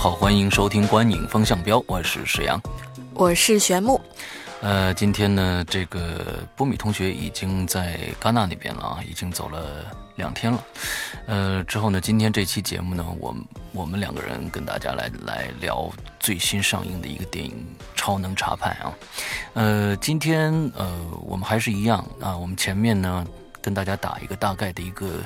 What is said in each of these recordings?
好，欢迎收听《观影风向标》，我是石阳，我是玄木。呃，今天呢，这个波米同学已经在戛纳那边了啊，已经走了两天了。呃，之后呢，今天这期节目呢，我我们两个人跟大家来来聊最新上映的一个电影《超能查派》啊。呃，今天呃，我们还是一样啊，我们前面呢。跟大家打一个大概的一个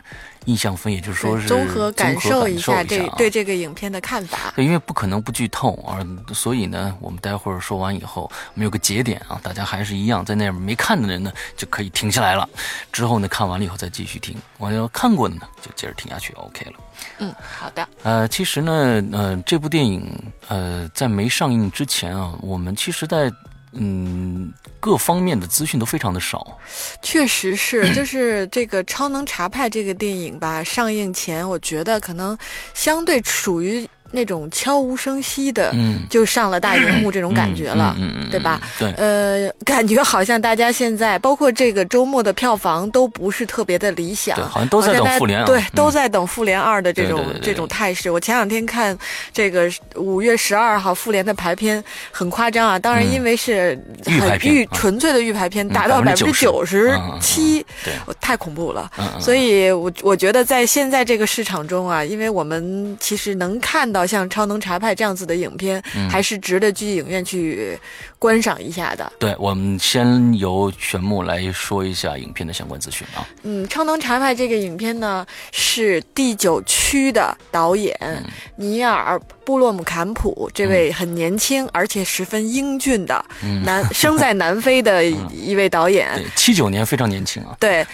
印象分，也就是说是综合感受一下这对这个影片的看法。对，因为不可能不剧透啊，所以呢，我们待会儿说完以后，我们有个节点啊，大家还是一样，在那边没看的人呢，就可以停下来了。之后呢，看完了以后再继续听。我要看过的呢，就接着听下去，OK 了。嗯，好的。呃，其实呢，呃，这部电影呃，在没上映之前啊，我们其实，在嗯，各方面的资讯都非常的少，确实是，就是这个《超能查派》这个电影吧，上映前，我觉得可能相对属于。那种悄无声息的，嗯，就上了大荧幕这种感觉了，嗯嗯，对吧？对，呃，感觉好像大家现在，包括这个周末的票房都不是特别的理想，好像都在等复联，对，都在等复联二的这种这种态势。我前两天看这个五月十二号复联的排片很夸张啊，当然因为是很预纯粹的预排片，达到百分之九十七，太恐怖了。所以我我觉得在现在这个市场中啊，因为我们其实能看到。像《超能查派》这样子的影片，还是值得去影院去观赏一下的。对，我们先由玄木来说一下影片的相关资讯啊。嗯，《超能查派》这个影片呢，是第九区的导演尼尔·布洛姆坎普这位很年轻而且十分英俊的南生在南非的 一位导演。七九年非常年轻啊。对，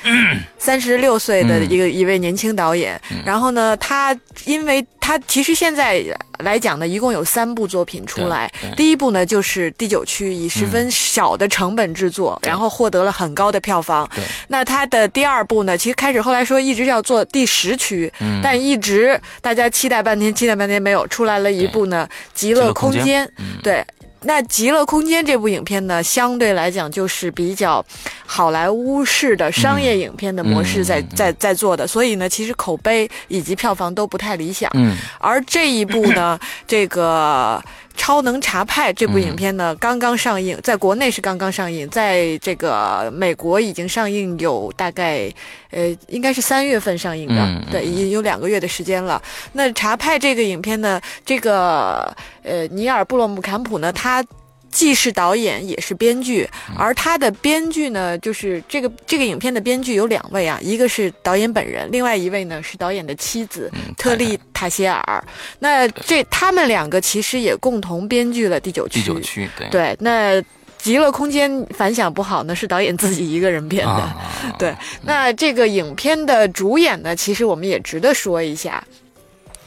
三十六岁的一个一位年轻导演。然后呢，他因为他其实现在。来讲呢，一共有三部作品出来。第一部呢，就是《第九区》，以十分小的成本制作，然后获得了很高的票房。那它的第二部呢，其实开始后来说一直要做第十区，但一直大家期待半天，期待半天没有出来了一部呢，《极乐空间》。对。那《极乐空间》这部影片呢，相对来讲就是比较好莱坞式的商业影片的模式在在在做的，所以呢，其实口碑以及票房都不太理想。嗯，而这一部呢，这个。《超能查派》这部影片呢，刚刚上映，在国内是刚刚上映，在这个美国已经上映有大概，呃，应该是三月份上映的，对，已经有两个月的时间了。那查派这个影片呢，这个呃，尼尔·布洛姆坎普呢，他。既是导演也是编剧，而他的编剧呢，就是这个这个影片的编剧有两位啊，一个是导演本人，另外一位呢是导演的妻子特丽塔谢尔。那这他们两个其实也共同编剧了《第九区》。第九区，对。对，那《极乐空间》反响不好呢，是导演自己一个人编的。对，那这个影片的主演呢，其实我们也值得说一下。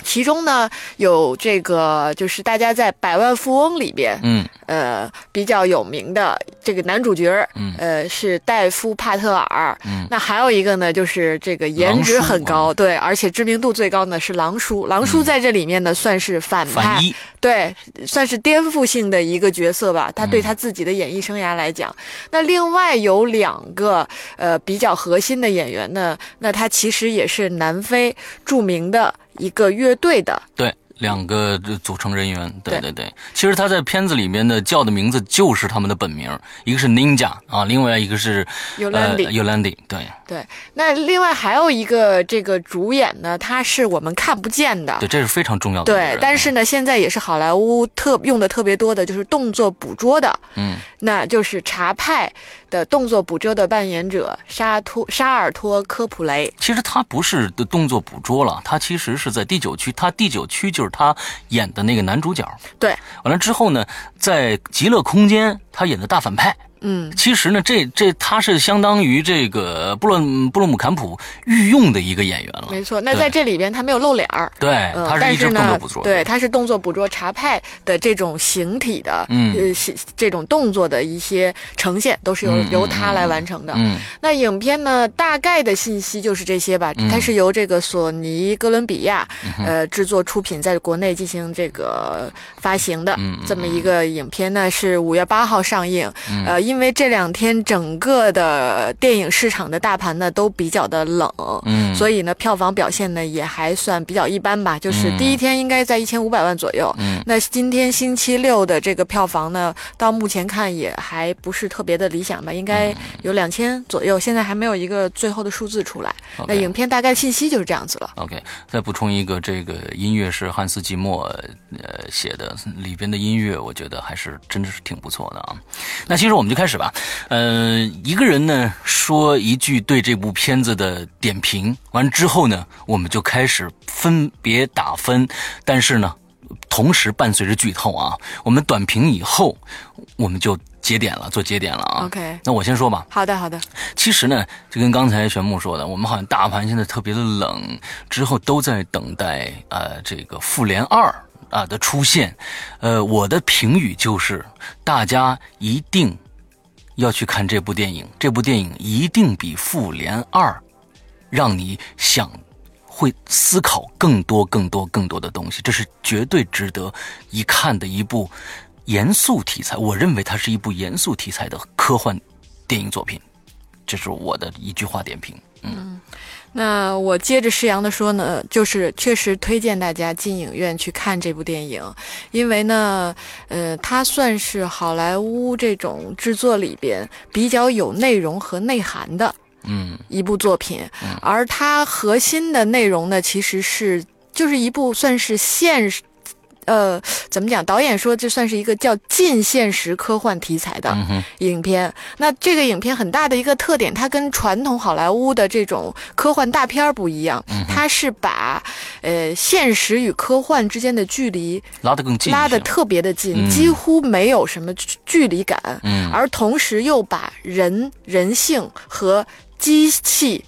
其中呢，有这个就是大家在《百万富翁》里边，嗯，呃，比较有名的这个男主角，嗯，呃，是戴夫·帕特尔，嗯，那还有一个呢，就是这个颜值很高，对，而且知名度最高呢是狼叔，狼叔在这里面呢算是反派，对，算是颠覆性的一个角色吧，他对他自己的演艺生涯来讲，那另外有两个呃比较核心的演员呢，那他其实也是南非著名的。一个乐队的对。两个组成人员，对对对，其实他在片子里面的叫的名字就是他们的本名，一个是 Ninja 啊，另外一个是 Yolandi，Yolandi，对对。那另外还有一个这个主演呢，他是我们看不见的，对，这是非常重要的。对，但是呢，现在也是好莱坞特用的特别多的，就是动作捕捉的，嗯，那就是查派的动作捕捉的扮演者沙托沙尔托科普雷。其实他不是的动作捕捉了，他其实是在第九区，他第九区就。就是他演的那个男主角，对，完了之后呢，在《极乐空间》他演的大反派，嗯，其实呢，这这他是相当于这个布伦布洛姆坎普御用的一个演员了。没错，那在这里边他没有露脸儿。对，他是一直动作捕捉。对，他是动作捕捉茶派的这种形体的，嗯，呃，这种动作的一些呈现都是由由他来完成的。嗯，那影片呢，大概的信息就是这些吧。它是由这个索尼哥伦比亚呃制作出品，在国内进行这个发行的这么一个影片呢，是五月八号上映。呃，因为这两天整个的电影市场的大盘呢都比较的冷，嗯，所以呢票房表现呢也还算比较一般吧。就是第一天应该在一千五百万左右。嗯，那今天星期六的这个票房呢，到目前看也还不是特别的理想吧，应该有两千左右。现在还没有一个最后的数字出来。那影片大概信息就是这样子了。OK，再补充一个，这个音乐是汉斯季默呃写的，里边的音乐我觉得还是真的是挺不错的啊。那其实我们就开始吧。呃，一个人呢说一句对这部片子的点评，完之后呢，我们就开始分别打分。但是呢，同时伴随着剧透啊。我们短评以后，我们就节点了，做节点了啊。OK，那我先说吧。好的，好的。其实呢，就跟刚才玄木说的，我们好像大盘现在特别的冷，之后都在等待呃这个复联二啊的出现。呃，我的评语就是，大家一定要去看这部电影，这部电影一定比复联二让你想会思考更多、更多、更多的东西。这是绝对值得一看的一部。严肃题材，我认为它是一部严肃题材的科幻电影作品，这是我的一句话点评。嗯，那我接着施阳的说呢，就是确实推荐大家进影院去看这部电影，因为呢，呃，它算是好莱坞这种制作里边比较有内容和内涵的，嗯，一部作品，而它核心的内容呢，其实是就是一部算是现实。呃，怎么讲？导演说这算是一个叫近现实科幻题材的影片。那这个影片很大的一个特点，它跟传统好莱坞的这种科幻大片不一样，它是把呃现实与科幻之间的距离拉得更近，拉得特别的近，几乎没有什么距离感。嗯，而同时又把人人性和机器。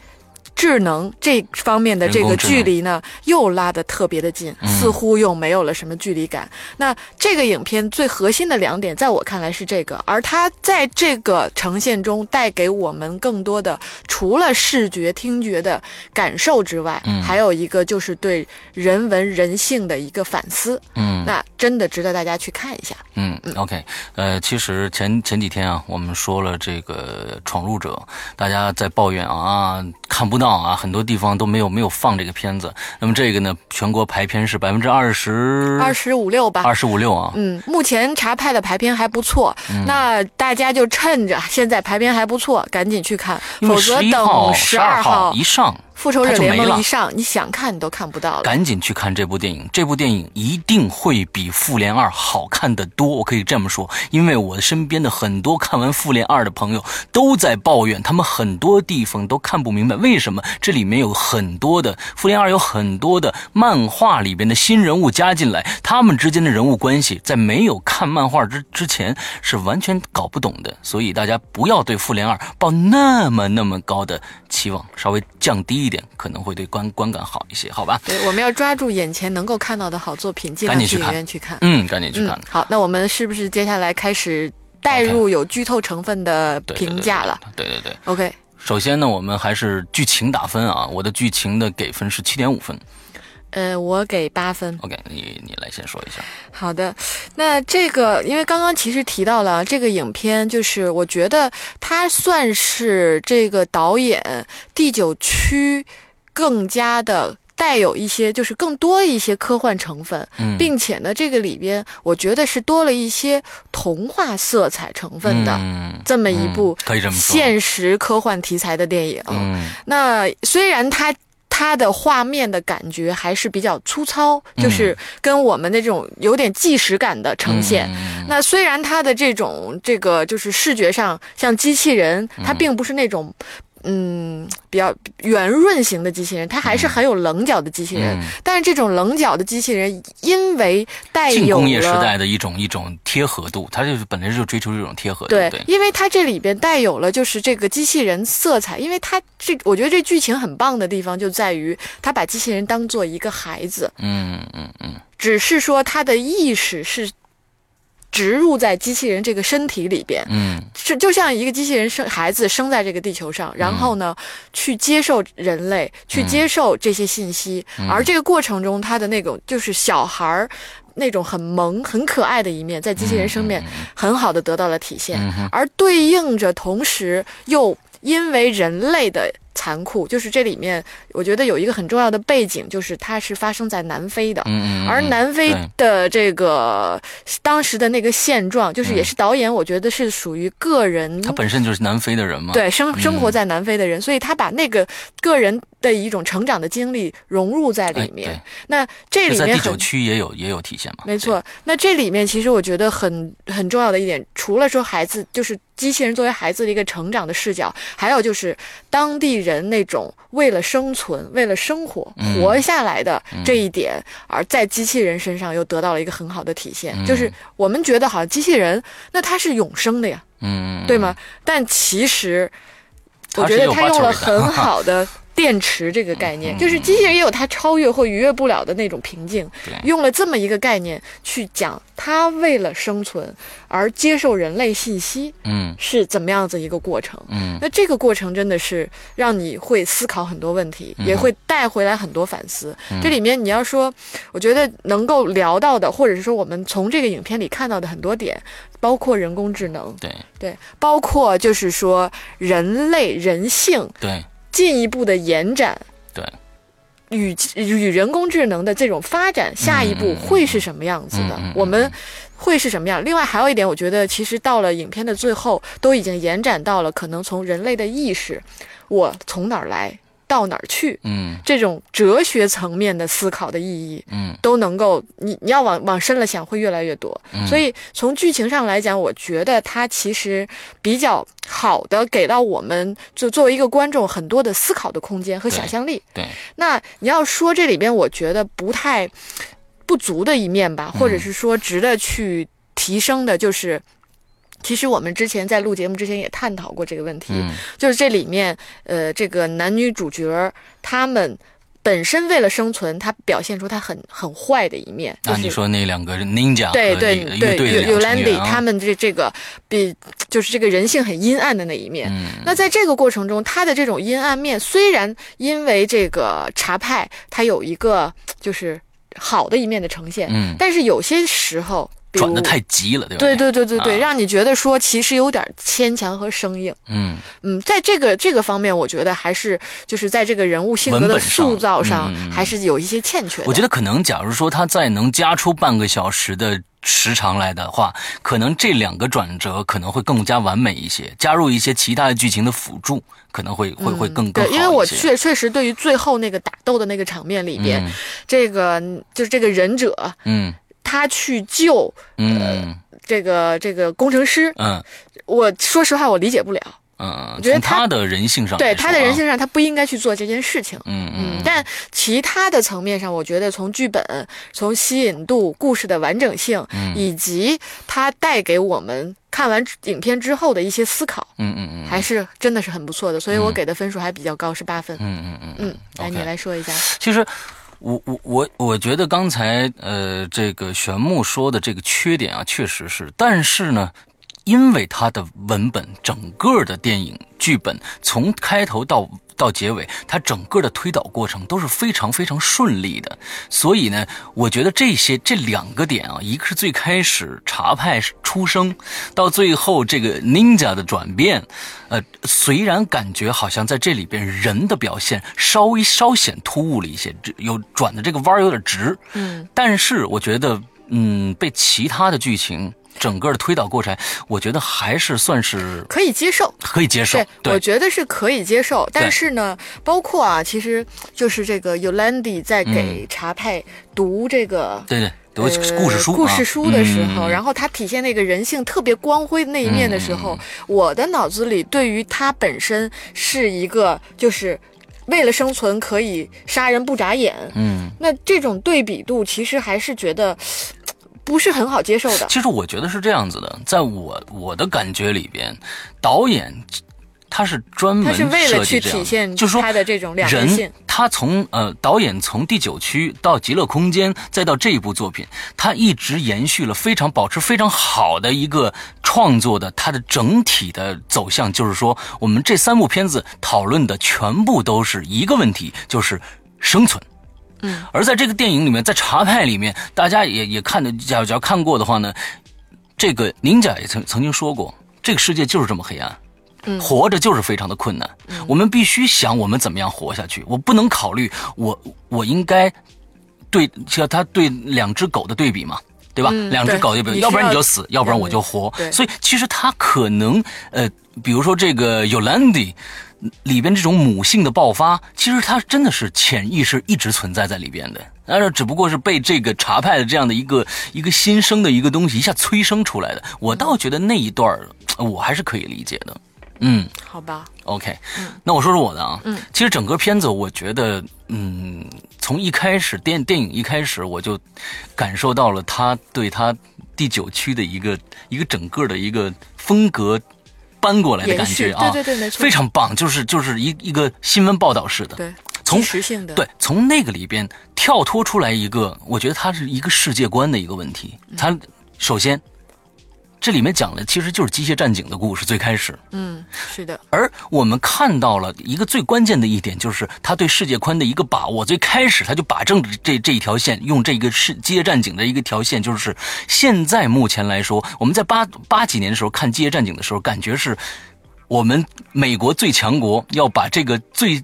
智能这方面的这个距离呢，又拉得特别的近，似乎又没有了什么距离感。那这个影片最核心的两点，在我看来是这个，而它在这个呈现中带给我们更多的，除了视觉、听觉的感受之外，还有一个就是对人文人性的一个反思。嗯，那真的值得大家去看一下。嗯，OK，呃，其实前前几天啊，我们说了这个《闯入者》，大家在抱怨啊，看不到。啊，很多地方都没有没有放这个片子。那么这个呢，全国排片是百分之二十二十五六吧，二十五六啊。嗯，目前查派的排片还不错。那大家就趁着现在排片还不错，赶紧去看，否则等十二号一上。复仇者联盟一上，你想看你都看不到了。赶紧去看这部电影，这部电影一定会比复联二好看的多。我可以这么说，因为我身边的很多看完复联二的朋友都在抱怨，他们很多地方都看不明白为什么这里面有很多的复联二有很多的漫画里边的新人物加进来，他们之间的人物关系在没有看漫画之之前是完全搞不懂的。所以大家不要对复联二抱那么那么高的期望，稍微降低。一点可能会对观观感好一些，好吧？对，我们要抓住眼前能够看到的好作品，尽量去影院去看。嗯，赶紧去看。好，那我们是不是接下来开始带入有剧透成分的评价了？对对对。OK，首先呢，我们还是剧情打分啊。我的剧情的给分是七点五分。呃，我给八分。OK，你你来先说一下。好的，那这个因为刚刚其实提到了这个影片，就是我觉得它算是这个导演第九区更加的带有一些，就是更多一些科幻成分，并且呢，这个里边我觉得是多了一些童话色彩成分的这么一部现实科幻题材的电影。那虽然它。它的画面的感觉还是比较粗糙，就是跟我们的这种有点纪实感的呈现。那虽然它的这种这个就是视觉上像机器人，它并不是那种嗯比较圆润型的机器人，它还是很有棱角的机器人。但是这种棱角的机器人，因为带有工业时代的一种一种贴合度，它就是本来就追求这种贴合度。对，因为它这里边带有了就是这个机器人色彩，因为它这我觉得这剧情很棒的地方就在于，它把机器人当做一个孩子。嗯嗯嗯，只是说他的意识是。植入在机器人这个身体里边，嗯，是就像一个机器人生孩子生在这个地球上，然后呢，去接受人类，去接受这些信息，而这个过程中，他的那种就是小孩儿那种很萌、很可爱的一面，在机器人身边很好的得到了体现，而对应着同时又因为人类的。残酷就是这里面，我觉得有一个很重要的背景，就是它是发生在南非的，嗯嗯而南非的这个当时的那个现状，就是也是导演，我觉得是属于个人，他本身就是南非的人嘛，对，生生活在南非的人，所以他把那个个人的一种成长的经历融入在里面。那这里面第九区也有也有体现嘛？没错。那这里面其实我觉得很很重要的一点，除了说孩子就是机器人作为孩子的一个成长的视角，还有就是当地。人那种为了生存、为了生活活下来的这一点，而在机器人身上又得到了一个很好的体现。就是我们觉得好像机器人，那它是永生的呀，嗯，对吗？但其实，我觉得它用了很好的。电池这个概念，就是机器人也有它超越或逾越不了的那种瓶颈。用了这么一个概念去讲，它为了生存而接受人类信息，嗯，是怎么样子一个过程？嗯，那这个过程真的是让你会思考很多问题，也会带回来很多反思。这里面你要说，我觉得能够聊到的，或者是说我们从这个影片里看到的很多点，包括人工智能，对对，包括就是说人类人性，对。进一步的延展，对，与与人工智能的这种发展，下一步会是什么样子的？我们会是什么样？另外还有一点，我觉得其实到了影片的最后，都已经延展到了可能从人类的意识，我从哪儿来？到哪儿去？嗯，这种哲学层面的思考的意义，嗯，都能够你你要往往深了想，会越来越多。所以从剧情上来讲，我觉得它其实比较好的给到我们，就作为一个观众很多的思考的空间和想象力。对，那你要说这里边，我觉得不太不足的一面吧，或者是说值得去提升的，就是。其实我们之前在录节目之前也探讨过这个问题，就是这里面，呃，这个男女主角他们本身为了生存，他表现出他很很坏的一面。啊，你说那两个 ninja 对对对，u l a n d y 他们这这个比就是这个人性很阴暗的那一面。那在这个过程中，他的这种阴暗面虽然因为这个茶派他有一个就是好的一面的呈现，嗯，但是有些时候。转的太急了，对吧？对对对对对，让你觉得说其实有点牵强和生硬。嗯嗯，在这个这个方面，我觉得还是就是在这个人物性格的塑造上，还是有一些欠缺。我觉得可能，假如说他再能加出半个小时的时长来的话，可能这两个转折可能会更加完美一些。加入一些其他的剧情的辅助，可能会会会更更好因为我确确实对于最后那个打斗的那个场面里边，这个就是这个忍者，嗯。他去救，嗯，这个这个工程师，嗯，我说实话，我理解不了，嗯，我觉得他的人性上，对他的人性上，他不应该去做这件事情，嗯嗯，但其他的层面上，我觉得从剧本、从吸引度、故事的完整性，以及他带给我们看完影片之后的一些思考，嗯嗯嗯，还是真的是很不错的，所以我给的分数还比较高，是八分，嗯嗯嗯嗯，来你来说一下，其实。我我我我觉得刚才呃这个玄牧说的这个缺点啊，确实是，但是呢，因为它的文本整个的电影剧本从开头到。到结尾，它整个的推导过程都是非常非常顺利的，所以呢，我觉得这些这两个点啊，一个是最开始茶派出生，到最后这个 ninja 的转变，呃，虽然感觉好像在这里边人的表现稍微稍显突兀了一些，有转的这个弯有点直，嗯，但是我觉得，嗯，被其他的剧情。整个的推导过程，我觉得还是算是可以接受，可以接受。对，我觉得是可以接受。但是呢，包括啊，其实就是这个 Yolandi 在给查派读这个，对对。读故事书，故事书的时候，然后他体现那个人性特别光辉的那一面的时候，我的脑子里对于他本身是一个，就是为了生存可以杀人不眨眼，嗯，那这种对比度其实还是觉得不是很好接受的。其实我觉得是这样子的，在我我的感觉里边，导演。他是专门为了去体现，就是说他的这种两人，他从呃导演从第九区到极乐空间，再到这一部作品，他一直延续了非常保持非常好的一个创作的他的整体的走向，就是说我们这三部片子讨论的全部都是一个问题，就是生存。嗯，而在这个电影里面，在茶派里面，大家也也看的，假如假如看过的话呢，这个宁甲也曾曾经说过，这个世界就是这么黑暗。活着就是非常的困难，我们必须想我们怎么样活下去。我不能考虑我我应该对像他对两只狗的对比嘛，对吧？两只狗对比，要不然你就死，要不然我就活。所以其实他可能呃，比如说这个 Yolandi 里边这种母性的爆发，其实它真的是潜意识一直存在在里边的，但是只不过是被这个茶派的这样的一个一个新生的一个东西一下催生出来的。我倒觉得那一段我还是可以理解的。嗯，好吧，OK，那我说说我的啊，嗯，其实整个片子我觉得，嗯，从一开始电电影一开始我就感受到了他对他第九区的一个一个整个的一个风格搬过来的感觉啊，对对对，没错，非常棒，就是就是一一个新闻报道式的，对，从实性的，对，从那个里边跳脱出来一个，我觉得它是一个世界观的一个问题，它首先。这里面讲的其实就是机械战警的故事，最开始，嗯，是的。而我们看到了一个最关键的一点，就是他对世界观的一个把握。最开始他就把正这这一条线，用这个是机械战警的一个条线，就是现在目前来说，我们在八八几年的时候看机械战警的时候，感觉是我们美国最强国要把这个最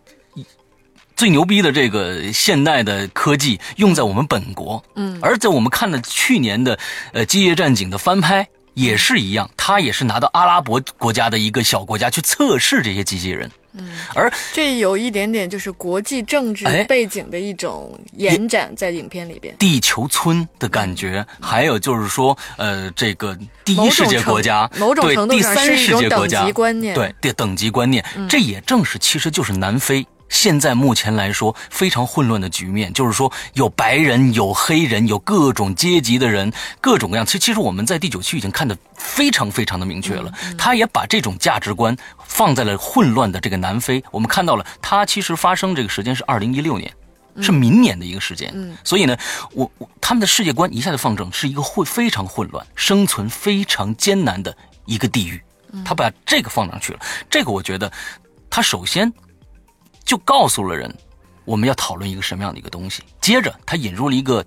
最牛逼的这个现代的科技用在我们本国，嗯，而在我们看的去年的呃机械战警的翻拍。也是一样，他也是拿到阿拉伯国家的一个小国家去测试这些机器人，嗯，而这有一点点就是国际政治背景的一种延展在影片里边，地球村的感觉，还有就是说，呃，这个第一世界国家，某种程度上是一种等级观念，对，的等级观念，这也正是其实就是南非。现在目前来说非常混乱的局面，就是说有白人、有黑人、有各种阶级的人，各种各样。其实，其实我们在第九区已经看得非常非常的明确了。他也把这种价值观放在了混乱的这个南非。我们看到了，它其实发生这个时间是二零一六年，是明年的一个时间。所以呢，我我他们的世界观一下子放正，是一个混非常混乱、生存非常艰难的一个地域。他把这个放上去了，这个我觉得，他首先。就告诉了人，我们要讨论一个什么样的一个东西。接着，他引入了一个。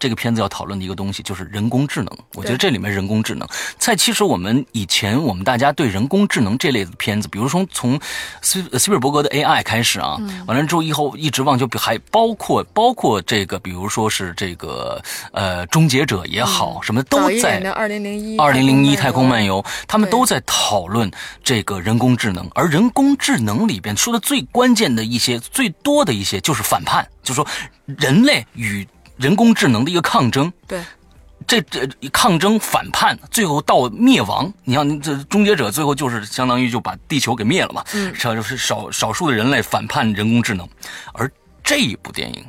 这个片子要讨论的一个东西就是人工智能。我觉得这里面人工智能，在其实我们以前我们大家对人工智能这类的片子，比如说从斯斯皮尔伯格的 AI 开始啊，完了之后以后一直往就还包括包括这个，比如说是这个呃终结者也好，什么都在二零零一二零零一太空漫游，他们都在讨论这个人工智能。而人工智能里边说的最关键的一些、最多的一些就是反叛，就是说人类与人工智能的一个抗争，对，这这抗争反叛，最后到灭亡。你像这终结者，最后就是相当于就把地球给灭了嘛。嗯，少就是少少数的人类反叛人工智能，而这一部电影，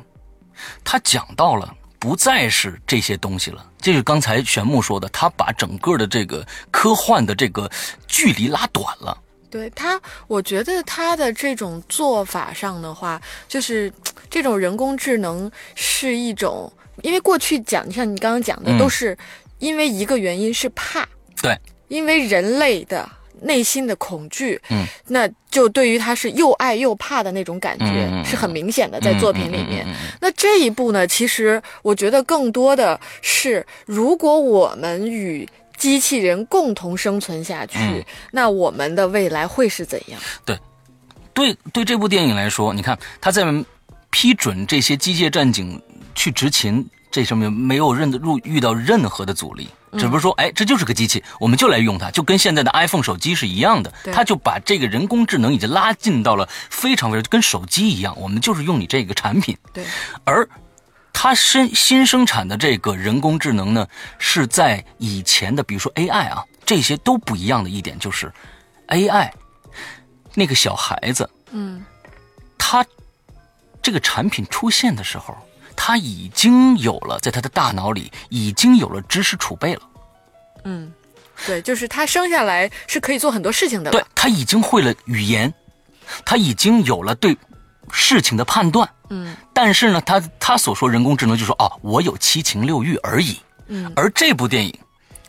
它讲到了不再是这些东西了。这是刚才玄木说的，他把整个的这个科幻的这个距离拉短了。对他，我觉得他的这种做法上的话，就是这种人工智能是一种，因为过去讲，像你刚刚讲的，都是因为一个原因是怕，对，因为人类的内心的恐惧，嗯，那就对于他是又爱又怕的那种感觉是很明显的，在作品里面。那这一步呢，其实我觉得更多的是，如果我们与机器人共同生存下去，那我们的未来会是怎样？对，对，对，这部电影来说，你看他在批准这些机械战警去执勤这上面没有任入遇到任何的阻力，只不过说，哎，这就是个机器，我们就来用它，就跟现在的 iPhone 手机是一样的，它就把这个人工智能已经拉近到了非常非常跟手机一样，我们就是用你这个产品。对，而它生新生产的这个人工智能呢，是在以前的，比如说 AI 啊，这些都不一样的一点就是，AI 那个小孩子，嗯，他这个产品出现的时候。他已经有了，在他的大脑里已经有了知识储备了。嗯，对，就是他生下来是可以做很多事情的。对他已经会了语言，他已经有了对事情的判断。嗯，但是呢，他他所说人工智能就说哦，我有七情六欲而已。嗯，而这部电影，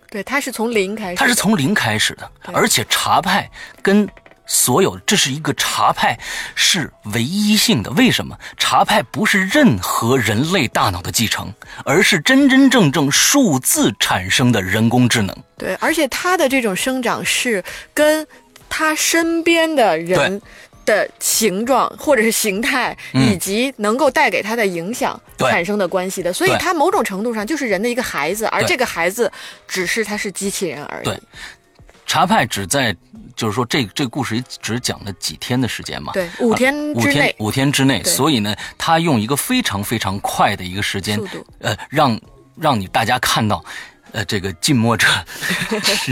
对，他是从零开始，他是从零开始的，而且茶派跟。所有，这是一个茶派，是唯一性的。为什么茶派不是任何人类大脑的继承，而是真真正正数字产生的人工智能？对，而且他的这种生长是跟他身边的人的形状或者是形态，以及能够带给他的影响产生的关系的。所以，他某种程度上就是人的一个孩子，而这个孩子只是他是机器人而已。对，茶派只在。就是说，这这故事只讲了几天的时间嘛？对，五天之内五天之内。所以呢，他用一个非常非常快的一个时间，呃，让让你大家看到，呃，这个近墨者，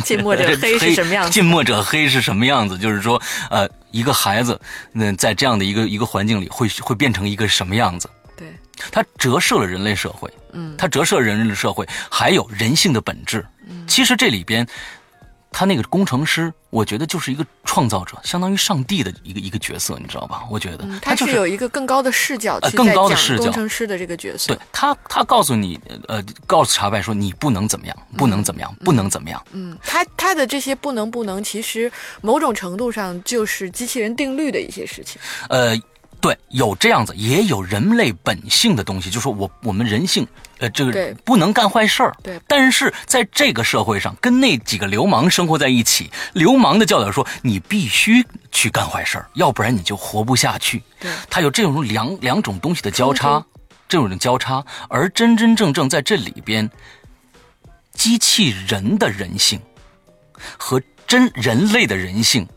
近墨者黑是什么样子？近墨者黑是什么样子？就是说，呃，一个孩子，那在这样的一个一个环境里，会会变成一个什么样子？对，它折射了人类社会，嗯，它折射人类社会，还有人性的本质。嗯，其实这里边。他那个工程师，我觉得就是一个创造者，相当于上帝的一个一个角色，你知道吧？我觉得他是有一个更高的视角，更高的视角，工程师的这个角色。对他，他告诉你，呃，告诉查派说你不能怎么样，不能怎么样，不能怎么样。嗯，他他的这些不能不能，其实某种程度上就是机器人定律的一些事情。呃。对，有这样子，也有人类本性的东西，就说我我们人性，呃，这个不能干坏事儿。对，但是在这个社会上，跟那几个流氓生活在一起，流氓的教导说，你必须去干坏事儿，要不然你就活不下去。对，他有这种两两种东西的交叉，这种的交叉，而真真正正在这里边，机器人的人性和真人类的人性。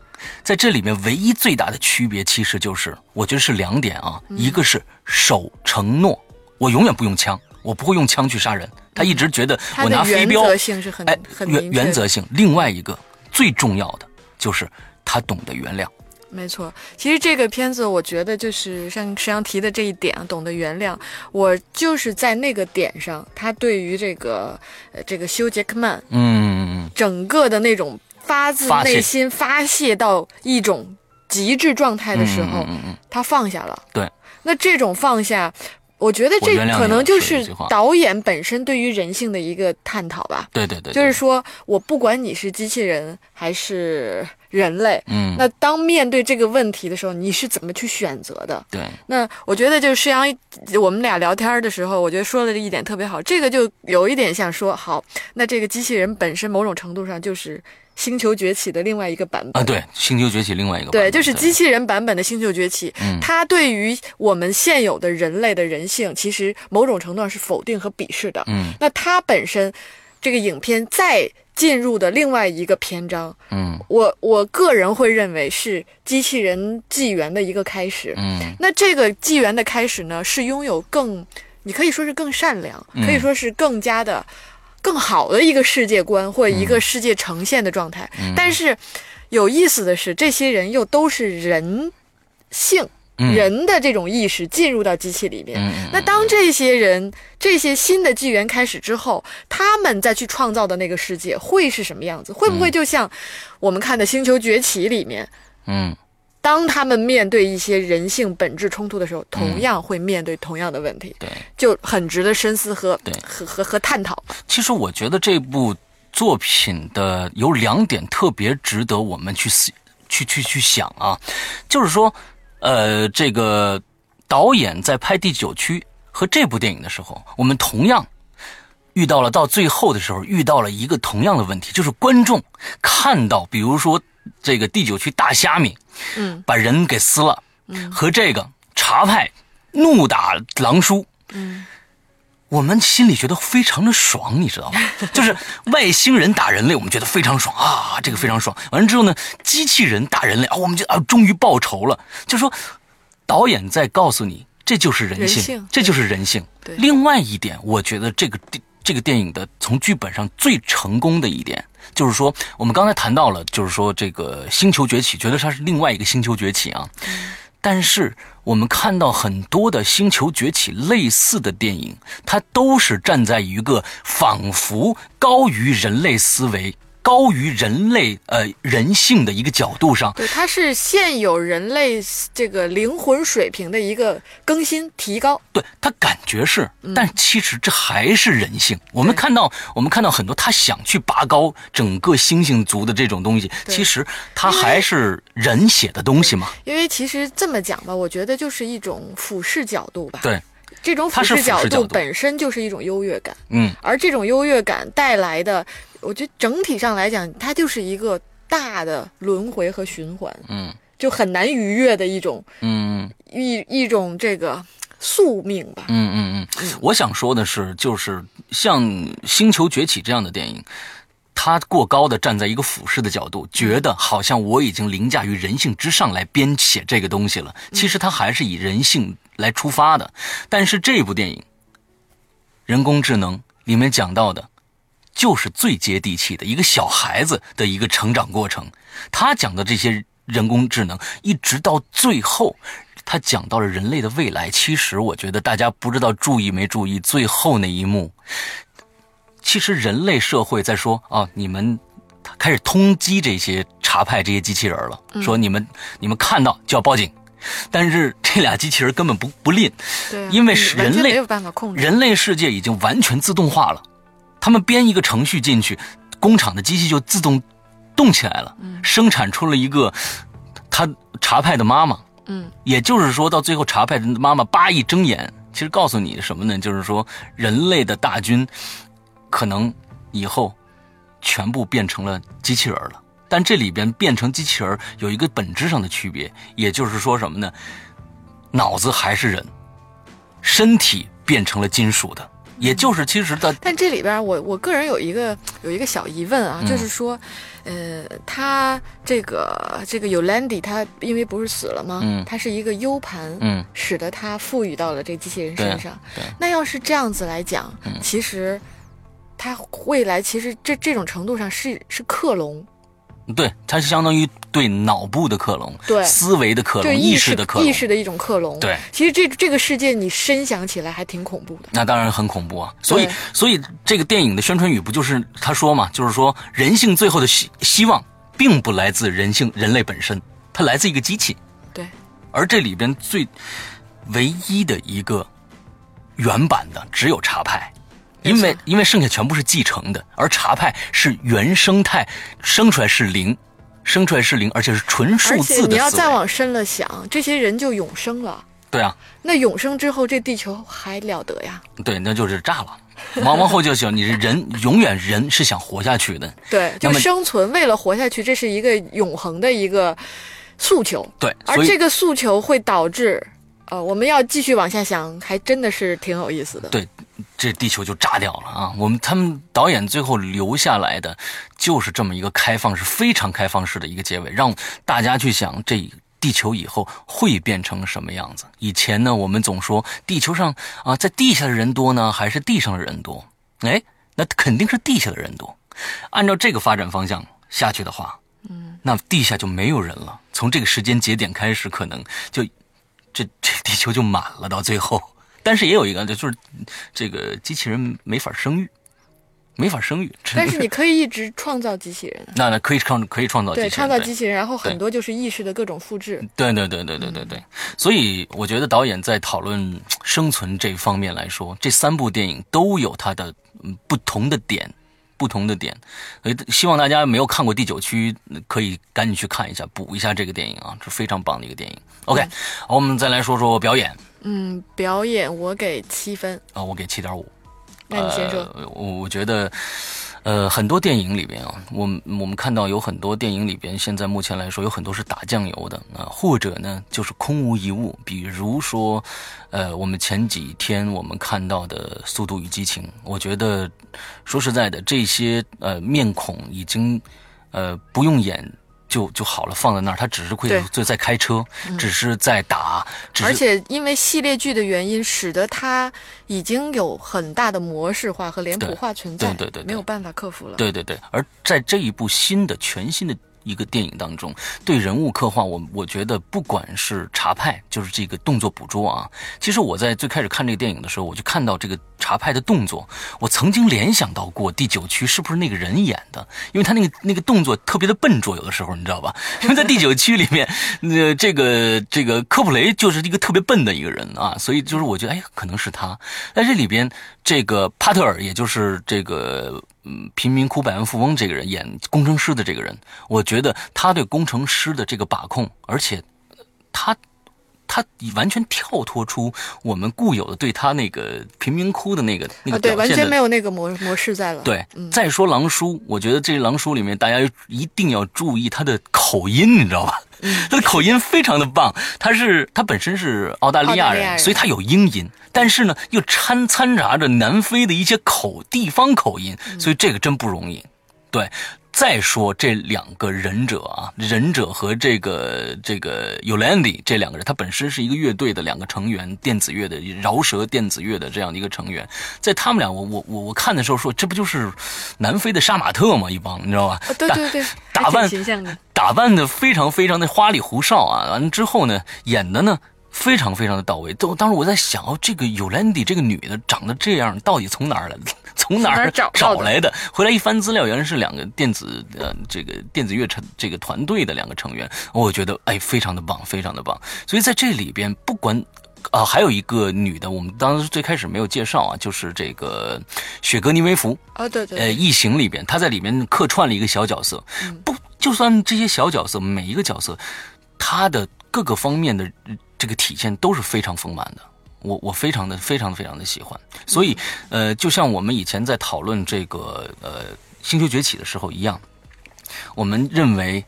在这里面，唯一最大的区别，其实就是我觉得是两点啊，一个是守承诺，我永远不用枪，我不会用枪去杀人。他一直觉得我拿飞镖，原则性是很哎，原原则性。另外一个最重要的就是他懂得原谅。没错，其实这个片子我觉得就是像石阳提的这一点，懂得原谅，我就是在那个点上，他对于这个呃这个休杰克曼，嗯，整个的那种。发自内心发泄到一种极致状态的时候，他放下了。对，那这种放下，我觉得这可能就是导演本身对于人性的一个探讨吧。对对对，就是说我不管你是机器人还是人类，嗯，那当面对这个问题的时候，你是怎么去选择的？对，那我觉得就是施阳，我们俩聊天的时候，我觉得说的这一点特别好。这个就有一点像说，好，那这个机器人本身某种程度上就是。星球崛起的另外一个版本啊，对，星球崛起另外一个版本对，就是机器人版本的星球崛起。嗯，它对于我们现有的人类的人性，其实某种程度上是否定和鄙视的。嗯，那它本身这个影片再进入的另外一个篇章，嗯，我我个人会认为是机器人纪元的一个开始。嗯，那这个纪元的开始呢，是拥有更，你可以说是更善良，可以说是更加的。更好的一个世界观或者一个世界呈现的状态，但是有意思的是，这些人又都是人性、人的这种意识进入到机器里面。那当这些人、这些新的纪元开始之后，他们再去创造的那个世界会是什么样子？会不会就像我们看的《星球崛起》里面？嗯。当他们面对一些人性本质冲突的时候，同样会面对同样的问题，对，就很值得深思和对和和和探讨。其实我觉得这部作品的有两点特别值得我们去思、去去去想啊，就是说，呃，这个导演在拍第九区和这部电影的时候，我们同样遇到了到最后的时候遇到了一个同样的问题，就是观众看到，比如说。这个第九区大虾米，嗯，把人给撕了，嗯，和这个茶派怒打狼叔，嗯，我们心里觉得非常的爽，你知道吗？就是外星人打人类，我们觉得非常爽啊，这个非常爽。完了之后呢，机器人打人类啊，我们就啊，终于报仇了。就说导演在告诉你，这就是人性，这就是人性。另外一点，我觉得这个电这个电影的从剧本上最成功的一点，就是说我们刚才谈到了，就是说这个星球崛起，觉得它是另外一个星球崛起啊。但是我们看到很多的《星球崛起》类似的电影，它都是站在一个仿佛高于人类思维。高于人类呃人性的一个角度上，对，它是现有人类这个灵魂水平的一个更新提高。对，它感觉是，但其实这还是人性。我们看到，我们看到很多他想去拔高整个猩猩族的这种东西，其实它还是人写的东西嘛。因为其实这么讲吧，我觉得就是一种俯视角度吧。对，这种俯视角度本身就是一种优越感。嗯，而这种优越感带来的。我觉得整体上来讲，它就是一个大的轮回和循环，嗯，就很难逾越的一种，嗯，一一种这个宿命吧。嗯嗯嗯。我想说的是，就是像《星球崛起》这样的电影，它过高的站在一个俯视的角度，觉得好像我已经凌驾于人性之上来编写这个东西了。其实他还是以人性来出发的。但是这部电影，人工智能里面讲到的。就是最接地气的一个小孩子的一个成长过程，他讲的这些人工智能，一直到最后，他讲到了人类的未来。其实我觉得大家不知道注意没注意最后那一幕，其实人类社会在说啊，你们开始通缉这些查派这些机器人了，说你们你们看到就要报警，但是这俩机器人根本不不吝，对，因为人类没有办法控制，人类世界已经完全自动化了。他们编一个程序进去，工厂的机器就自动动起来了，生产出了一个他查派的妈妈。嗯，也就是说到最后，查派的妈妈叭一睁眼，其实告诉你什么呢？就是说人类的大军可能以后全部变成了机器人了。但这里边变成机器人有一个本质上的区别，也就是说什么呢？脑子还是人，身体变成了金属的。也就是其实的，但这里边我我个人有一个有一个小疑问啊，就是说，呃，他这个这个 Yolandi 他因为不是死了吗？嗯，他是一个 U 盘，嗯，使得他赋予到了这个机器人身上。对，那要是这样子来讲，其实他未来其实这这种程度上是是克隆。对，它是相当于对脑部的克隆，对思维的克隆，意识的克隆，意识的一种克隆。对，其实这这个世界你深想起来还挺恐怖的。那当然很恐怖啊！所以，所以这个电影的宣传语不就是他说嘛？就是说人性最后的希希望，并不来自人性人类本身，它来自一个机器。对，而这里边最唯一的一个原版的只有茶派。因为因为剩下全部是继承的，而茶派是原生态，生出来是零，生出来是零，而且是纯数字的。你要再往深了想，这些人就永生了。对啊，那永生之后，这地球还了得呀？对，那就是炸了。往往后就行，你人永远人是想活下去的。对，就生存，为了活下去，这是一个永恒的一个诉求。对，而这个诉求会导致，呃，我们要继续往下想，还真的是挺有意思的。对。这地球就炸掉了啊！我们他们导演最后留下来的，就是这么一个开放式、非常开放式的一个结尾，让大家去想这地球以后会变成什么样子。以前呢，我们总说地球上啊，在地下的人多呢，还是地上的人多？哎，那肯定是地下的人多。按照这个发展方向下去的话，嗯，那地下就没有人了。从这个时间节点开始，可能就这 这地球就满了，到最后。但是也有一个，就是这个机器人没法生育，没法生育。但是你可以一直创造机器人。那那可以创可以创造对创造机器人，然后很多就是意识的各种复制。对对对对对对对。所以我觉得导演在讨论生存这方面来说，这三部电影都有它的不同的点，不同的点。呃，希望大家没有看过第九区，可以赶紧去看一下，补一下这个电影啊，是非常棒的一个电影。OK，好，我们再来说说表演。嗯，表演我给七分啊，我给七点五。那你先说。我我觉得，呃，很多电影里边啊，我们我们看到有很多电影里边，现在目前来说有很多是打酱油的啊，或者呢就是空无一物。比如说，呃，我们前几天我们看到的《速度与激情》，我觉得说实在的，这些呃面孔已经呃不用演。就就好了，放在那儿，他只是会就在开车，只是在打，而且因为系列剧的原因，使得他已经有很大的模式化和脸谱化存在，对对对，没有办法克服了。对对对，而在这一部新的、全新的。一个电影当中，对人物刻画，我我觉得不管是茶派，就是这个动作捕捉啊。其实我在最开始看这个电影的时候，我就看到这个茶派的动作，我曾经联想到过第九区是不是那个人演的，因为他那个那个动作特别的笨拙，有的时候你知道吧？因为在第九区里面，呃，这个这个科普雷就是一个特别笨的一个人啊，所以就是我觉得，哎，可能是他。在这里边，这个帕特尔，也就是这个。嗯，贫民窟百万富翁这个人演工程师的这个人，我觉得他对工程师的这个把控，而且他他完全跳脱出我们固有的对他那个贫民窟的那个那个对，完全没有那个模模式在了。对，再说狼叔，我觉得这狼叔里面大家一定要注意他的口音，你知道吧？他的口音非常的棒，他是他本身是澳大利亚人，所以他有英音，但是呢又掺掺杂着南非的一些口地方口音，所以这个真不容易。对，再说这两个忍者啊，忍者和这个这个 Yolandi 这两个人，他本身是一个乐队的两个成员，电子乐的饶舌电子乐的这样的一个成员，在他们俩，我我我我看的时候说，这不就是南非的杀马特吗？一帮你知道吧？对对对，打扮形象的。打扮的非常非常的花里胡哨啊！完了之后呢，演的呢非常非常的到位。都当时我在想，哦，这个尤兰迪这个女的长得这样，到底从哪儿来？从哪儿找找来的？回来一翻资料，原来是两个电子呃这个电子乐成这个团队的两个成员。我觉得哎，非常的棒，非常的棒。所以在这里边，不管。啊，还有一个女的，我们当时最开始没有介绍啊，就是这个雪格尼维弗啊，对对，呃，异形里边，她在里面客串了一个小角色。不，就算这些小角色，每一个角色，她的各个方面的这个体现都是非常丰满的。我我非常的非常非常的喜欢。所以，呃，就像我们以前在讨论这个呃《星球崛起》的时候一样，我们认为。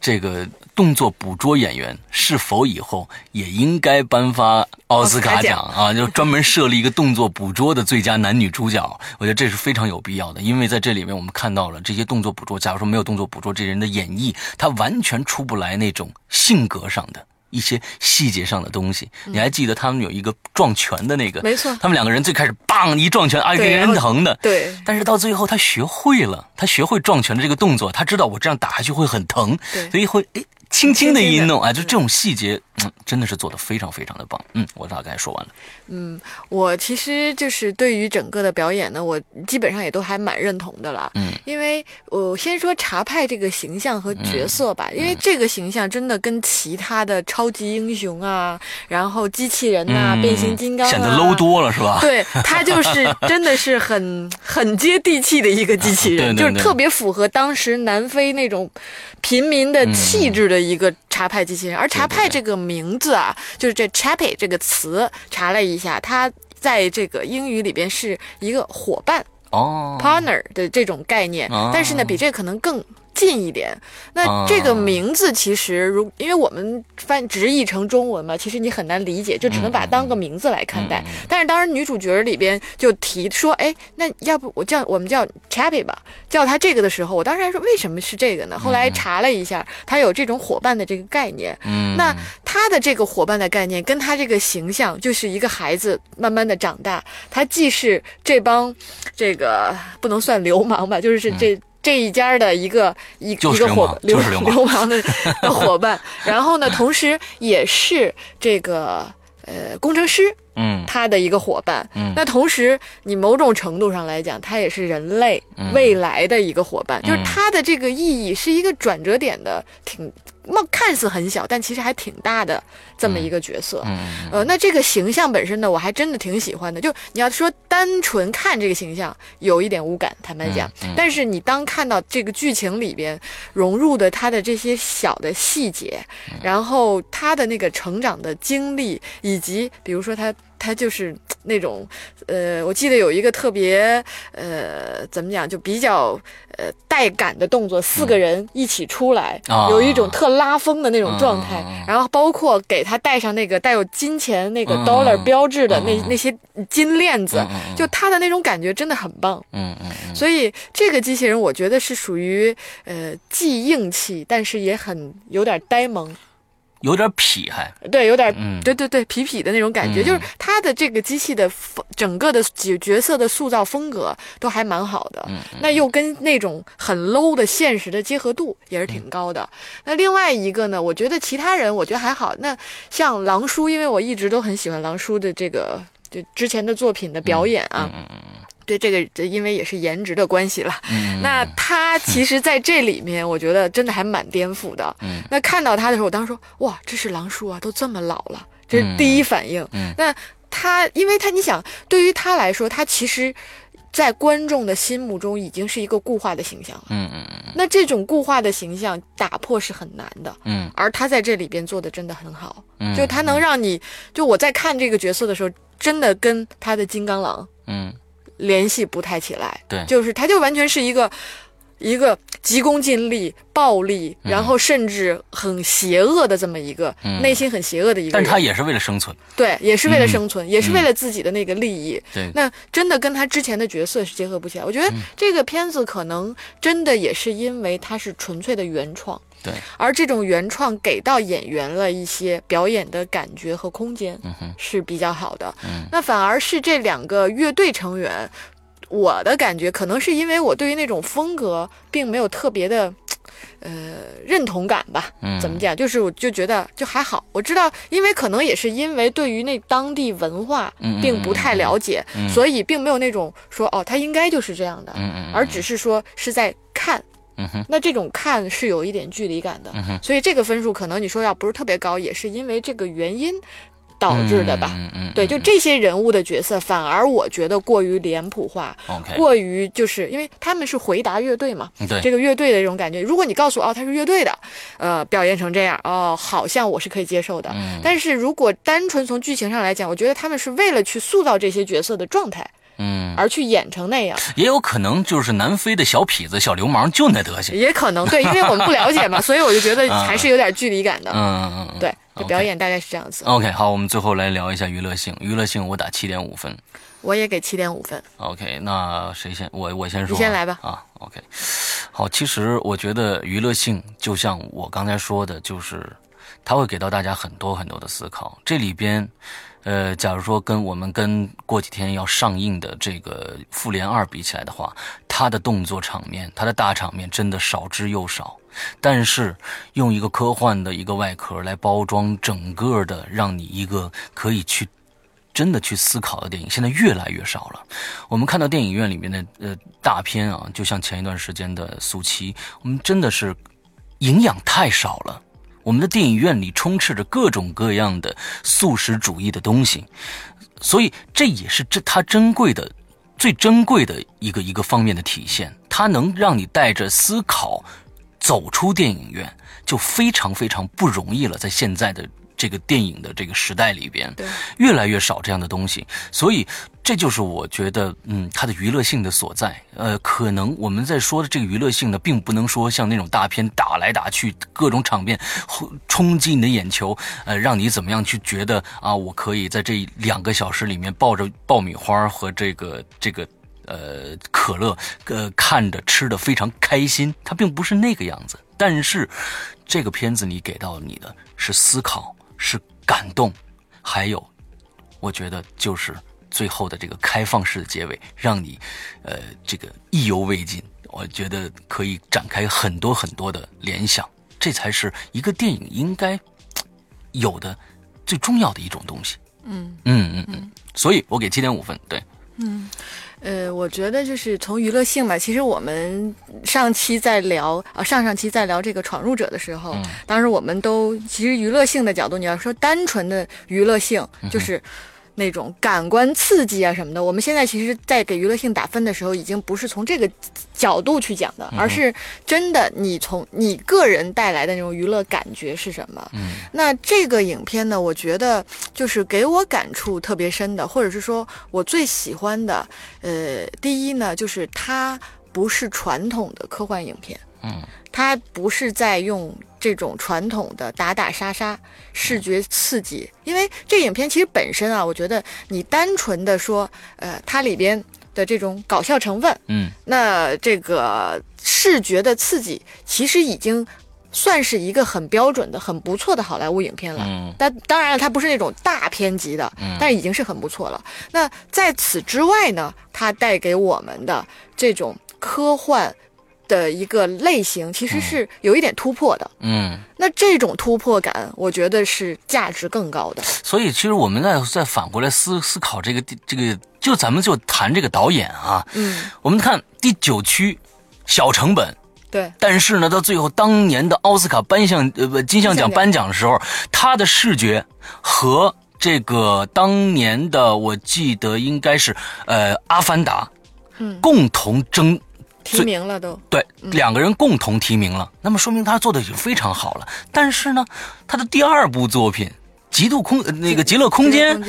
这个动作捕捉演员是否以后也应该颁发奥斯卡奖啊？就专门设立一个动作捕捉的最佳男女主角，我觉得这是非常有必要的。因为在这里面，我们看到了这些动作捕捉，假如说没有动作捕捉，这人的演绎他完全出不来那种性格上的。一些细节上的东西，你还记得他们有一个撞拳的那个？没错，他们两个人最开始棒一撞拳，哎，给人疼的。对，但是到最后他学会了，他学会撞拳的这个动作，他知道我这样打下去会很疼，所以会哎。轻轻的一弄，哎，就这种细节，嗯，真的是做的非常非常的棒。嗯，我大概说完了。嗯，我其实就是对于整个的表演呢，我基本上也都还蛮认同的了。嗯，因为我先说茶派这个形象和角色吧，因为这个形象真的跟其他的超级英雄啊，然后机器人呐、变形金刚显得 low 多了，是吧？对，他就是 真的是很很接地气的一个机器人，就是特别符合当时南非那种平民的气质的。一个茶派机器人，而茶派这个名字啊，就是这 chappy 这个词，查了一下，它在这个英语里边是一个伙伴哦，partner 的这种概念，但是呢，比这可能更。近一点，那这个名字其实如，因为我们翻直译成中文嘛，其实你很难理解，就只能把它当个名字来看待。但是当时女主角里边就提说，哎，那要不我叫我们叫 Chappy 吧，叫他这个的时候，我当时还说为什么是这个呢？后来查了一下，他有这种伙伴的这个概念。嗯，那他的这个伙伴的概念跟他这个形象就是一个孩子慢慢的长大，他既是这帮这个不能算流氓吧，就是这。这一家的一个一一个伙流流氓。的伙伴，然后呢，同时也是这个呃工程师，嗯，他的一个伙伴，嗯，那同时你某种程度上来讲，他也是人类未来的一个伙伴，就是他的这个意义是一个转折点的，挺。那看似很小，但其实还挺大的这么一个角色。呃，那这个形象本身呢，我还真的挺喜欢的。就你要说单纯看这个形象，有一点无感，坦白讲。但是你当看到这个剧情里边融入的他的这些小的细节，然后他的那个成长的经历，以及比如说他他就是那种，呃，我记得有一个特别，呃，怎么讲，就比较呃带感的动作，四个人一起出来，有一种特拉风的那种状态。然后包括给他戴上那个带有金钱那个 dollar 标志的那那些金链子，就他的那种感觉真的很棒。嗯嗯。所以这个机器人，我觉得是属于呃既硬气，但是也很有点呆萌。有点痞，还。对，有点，对对对，痞痞的那种感觉，就是他的这个机器的整个的角角色的塑造风格都还蛮好的，那又跟那种很 low 的现实的结合度也是挺高的。那另外一个呢，我觉得其他人我觉得还好。那像狼叔，因为我一直都很喜欢狼叔的这个就之前的作品的表演啊。对这个，这因为也是颜值的关系了。嗯，那他其实在这里面，我觉得真的还蛮颠覆的。嗯，那看到他的时候，我当时说，哇，这是狼叔啊，都这么老了，这是第一反应。嗯，那他，因为他，你想，对于他来说，他其实，在观众的心目中已经是一个固化的形象了。嗯嗯嗯。那这种固化的形象打破是很难的。嗯，而他在这里边做的真的很好。嗯，就他能让你，就我在看这个角色的时候，真的跟他的金刚狼。嗯。联系不太起来，对，就是他，就完全是一个一个急功近利、暴力，然后甚至很邪恶的这么一个内心很邪恶的一个。但他也是为了生存，对，也是为了生存，也是为了自己的那个利益。对，那真的跟他之前的角色是结合不起来。我觉得这个片子可能真的也是因为它是纯粹的原创。对，而这种原创给到演员了一些表演的感觉和空间，是比较好的。嗯，那反而是这两个乐队成员，我的感觉可能是因为我对于那种风格并没有特别的，呃，认同感吧。嗯，怎么讲？就是我就觉得就还好。我知道，因为可能也是因为对于那当地文化并不太了解，所以并没有那种说哦，他应该就是这样的。嗯嗯，而只是说是在看。嗯哼，那这种看是有一点距离感的，所以这个分数可能你说要不是特别高，也是因为这个原因导致的吧？嗯嗯，对，就这些人物的角色，反而我觉得过于脸谱化，过于就是因为他们是回答乐队嘛，对这个乐队的这种感觉。如果你告诉我哦他是乐队的，呃，表演成这样哦，好像我是可以接受的。但是如果单纯从剧情上来讲，我觉得他们是为了去塑造这些角色的状态。嗯，而去演成那样，也有可能就是南非的小痞子、小流氓就那德行，也可能对，因为我们不了解嘛，所以我就觉得还是有点距离感的。嗯嗯嗯，对，表演大概是这样子。OK，好，我们最后来聊一下娱乐性，娱乐性我打七点五分，我也给七点五分。OK，那谁先？我我先说，你先来吧。啊，OK，好，其实我觉得娱乐性就像我刚才说的，就是它会给到大家很多很多的思考，这里边。呃，假如说跟我们跟过几天要上映的这个《复联二》比起来的话，它的动作场面，它的大场面真的少之又少。但是用一个科幻的一个外壳来包装整个的，让你一个可以去真的去思考的电影，现在越来越少了。我们看到电影院里面的呃大片啊，就像前一段时间的《速七》，我们真的是营养太少了。我们的电影院里充斥着各种各样的素食主义的东西，所以这也是这它珍贵的、最珍贵的一个一个方面的体现。它能让你带着思考走出电影院，就非常非常不容易了。在现在的。这个电影的这个时代里边，越来越少这样的东西，所以这就是我觉得，嗯，它的娱乐性的所在。呃，可能我们在说的这个娱乐性呢，并不能说像那种大片打来打去，各种场面冲击你的眼球，呃，让你怎么样去觉得啊，我可以在这两个小时里面抱着爆米花和这个这个呃可乐，呃，看着吃的非常开心。它并不是那个样子，但是这个片子你给到你的是思考。是感动，还有，我觉得就是最后的这个开放式的结尾，让你，呃，这个意犹未尽。我觉得可以展开很多很多的联想，这才是一个电影应该有的最重要的一种东西。嗯嗯嗯嗯，所以我给七点五分。对，嗯。呃，我觉得就是从娱乐性吧。其实我们上期在聊啊，上上期在聊这个闯入者的时候，当时我们都其实娱乐性的角度，你要说单纯的娱乐性，就是那种感官刺激啊什么的，我们现在其实，在给娱乐性打分的时候，已经不是从这个角度去讲的，而是真的你从你个人带来的那种娱乐感觉是什么。嗯，那这个影片呢，我觉得就是给我感触特别深的，或者是说我最喜欢的，呃，第一呢，就是它不是传统的科幻影片。嗯，它不是在用这种传统的打打杀杀、视觉刺激，因为这影片其实本身啊，我觉得你单纯的说，呃，它里边的这种搞笑成分，嗯，那这个视觉的刺激，其实已经算是一个很标准的、很不错的好莱坞影片了。嗯，但当然了，它不是那种大片级的，嗯但已经是很不错了。那在此之外呢，它带给我们的这种科幻。的一个类型其实是有一点突破的，嗯，那这种突破感，我觉得是价值更高的。所以，其实我们再再反过来思思考这个这个，就咱们就谈这个导演啊，嗯，我们看第九区，小成本，对，但是呢，到最后当年的奥斯卡颁奖呃不金像奖。颁奖的时候，他的视觉和这个当年的我记得应该是呃阿凡达，嗯，共同争。提名了都对，两个人共同提名了，那么说明他做的已经非常好了。但是呢，他的第二部作品《极度空》那个《极乐空间》，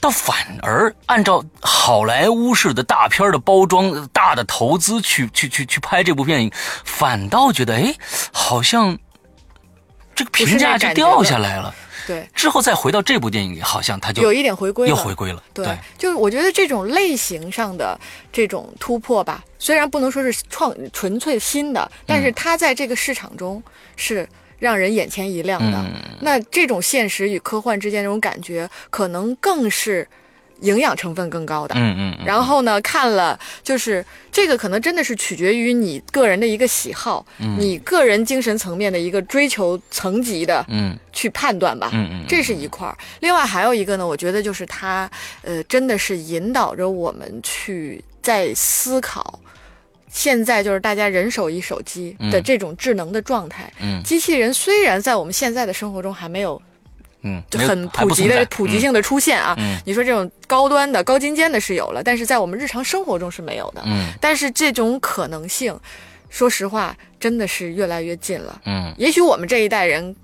倒反而按照好莱坞式的大片的包装、大的投资去去去去拍这部电影，反倒觉得哎，好像这个评价就掉下来了。对，之后再回到这部电影里，好像他就有一点回归，又回归了。对，就是我觉得这种类型上的这种突破吧，虽然不能说是创纯粹新的，但是它在这个市场中是让人眼前一亮的。那这种现实与科幻之间这种感觉，可能更是。营养成分更高的，嗯嗯，然后呢，看了就是这个，可能真的是取决于你个人的一个喜好，你个人精神层面的一个追求层级的，嗯，去判断吧，嗯嗯，这是一块儿。另外还有一个呢，我觉得就是它，呃，真的是引导着我们去在思考，现在就是大家人手一手机的这种智能的状态，嗯，机器人虽然在我们现在的生活中还没有。嗯，很普及的普及性的出现啊！嗯，你说这种高端的、高精尖的是有了，但是在我们日常生活中是没有的。嗯，但是这种可能性，说实话，真的是越来越近了。嗯，也许我们这一代人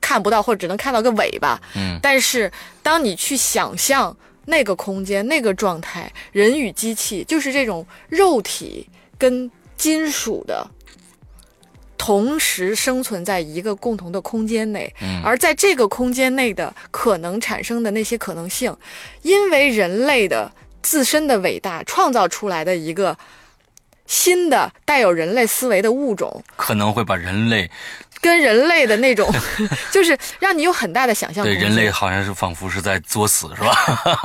看不到，或者只能看到个尾巴。嗯，但是当你去想象那个空间、那个状态，人与机器就是这种肉体跟金属的。同时生存在一个共同的空间内，而在这个空间内的可能产生的那些可能性，因为人类的自身的伟大创造出来的一个新的带有人类思维的物种，可能会把人类。跟人类的那种，就是让你有很大的想象。对，人类好像是仿佛是在作死，是吧？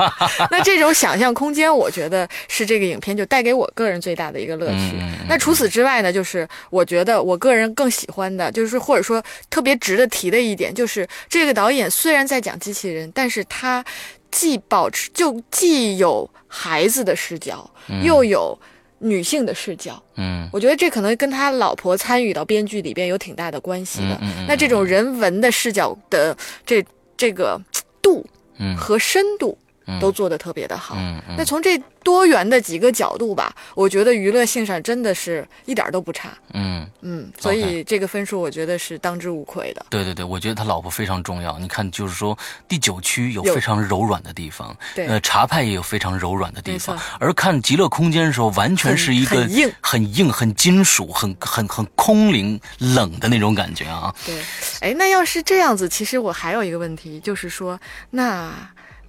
那这种想象空间，我觉得是这个影片就带给我个人最大的一个乐趣。那除此之外呢，就是我觉得我个人更喜欢的，就是或者说特别值得提的一点，就是这个导演虽然在讲机器人，但是他既保持就既有孩子的视角，又有。女性的视角，嗯，我觉得这可能跟他老婆参与到编剧里边有挺大的关系的。嗯那这种人文的视角的这这个度，嗯，和深度。都做得特别的好。嗯，那从这多元的几个角度吧，我觉得娱乐性上真的是一点都不差。嗯嗯，所以这个分数我觉得是当之无愧的。对对对，我觉得他老婆非常重要。你看，就是说第九区有非常柔软的地方，对，呃，茶派也有非常柔软的地方。而看极乐空间的时候，完全是一个很硬、很硬、很金属、很很很空灵、冷的那种感觉啊。对，哎，那要是这样子，其实我还有一个问题，就是说，那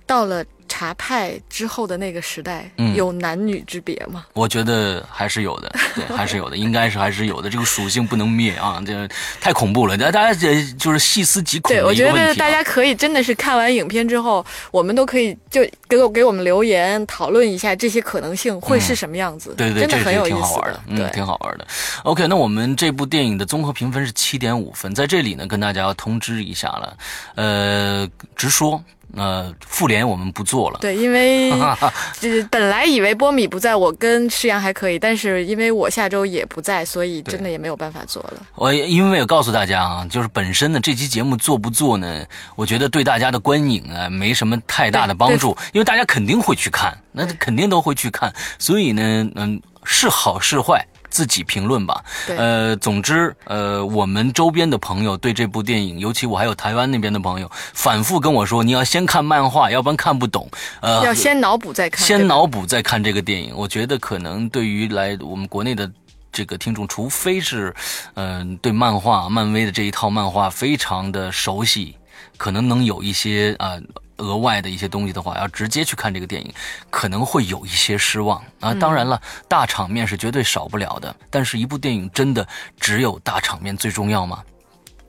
到了。茶派之后的那个时代，有男女之别吗？我觉得还是有的，对，还是有的，应该是还是有的。这个属性不能灭啊，这太恐怖了。大家这就是细思极恐。对，我觉得大家可以真的是看完影片之后，我们都可以就给我给我们留言讨论一下这些可能性会是什么样子。对对，真的很有意思，挺好玩的，嗯，挺好玩的。OK，那我们这部电影的综合评分是七点五分，在这里呢跟大家要通知一下了，呃，直说。呃，复联我们不做了。对，因为 就是本来以为波米不在，我跟诗阳还可以，但是因为我下周也不在，所以真的也没有办法做了。我因为我告诉大家啊，就是本身呢这期节目做不做呢，我觉得对大家的观影啊没什么太大的帮助，因为大家肯定会去看，那肯定都会去看，所以呢，嗯，是好是坏。自己评论吧。呃，总之，呃，我们周边的朋友对这部电影，尤其我还有台湾那边的朋友，反复跟我说，你要先看漫画，要不然看不懂。呃，要先脑补再看。先脑补再看这个电影，我觉得可能对于来我们国内的这个听众，除非是，嗯，对漫画、漫威的这一套漫画非常的熟悉，可能能有一些啊。额外的一些东西的话，要直接去看这个电影，可能会有一些失望啊。当然了，大场面是绝对少不了的，但是一部电影真的只有大场面最重要吗？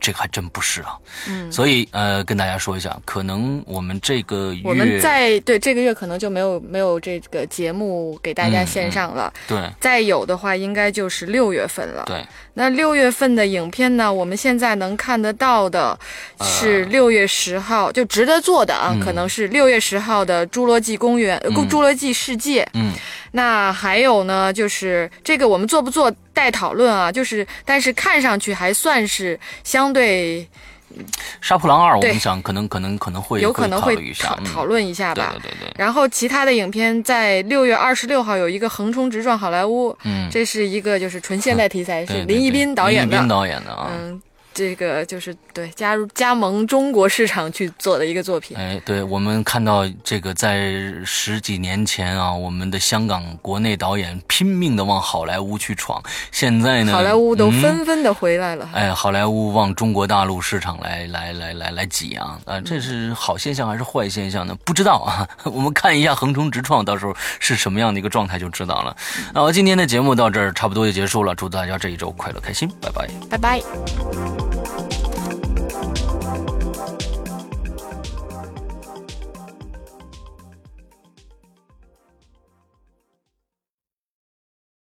这个还真不是啊，嗯，所以呃，跟大家说一下，可能我们这个月，我们在对这个月可能就没有没有这个节目给大家线上了，对，再有的话应该就是六月份了，对，那六月份的影片呢，我们现在能看得到的是六月十号就值得做的啊，可能是六月十号的《侏罗纪公园》《侏罗纪世界》，嗯。那还有呢，就是这个我们做不做待讨论啊？就是，但是看上去还算是相对。杀破狼二，我们想可能可能可能会有可能会讨讨论一下吧。对对对。然后其他的影片在六月二十六号有一个横冲直撞好莱坞，嗯，这是一个就是纯现代题材，是林一斌导演的。林一斌导演的啊。嗯。这个就是对加入加盟中国市场去做的一个作品。哎，对我们看到这个在十几年前啊，我们的香港国内导演拼命的往好莱坞去闯，现在呢，好莱坞都纷纷的回来了。哎，好莱坞往中国大陆市场来来来来来挤啊！啊，这是好现象还是坏现象呢？不知道啊，我们看一下横冲直撞，到时候是什么样的一个状态就知道了。那我今天的节目到这儿差不多就结束了，祝大家这一周快乐开心，拜拜，拜拜。more.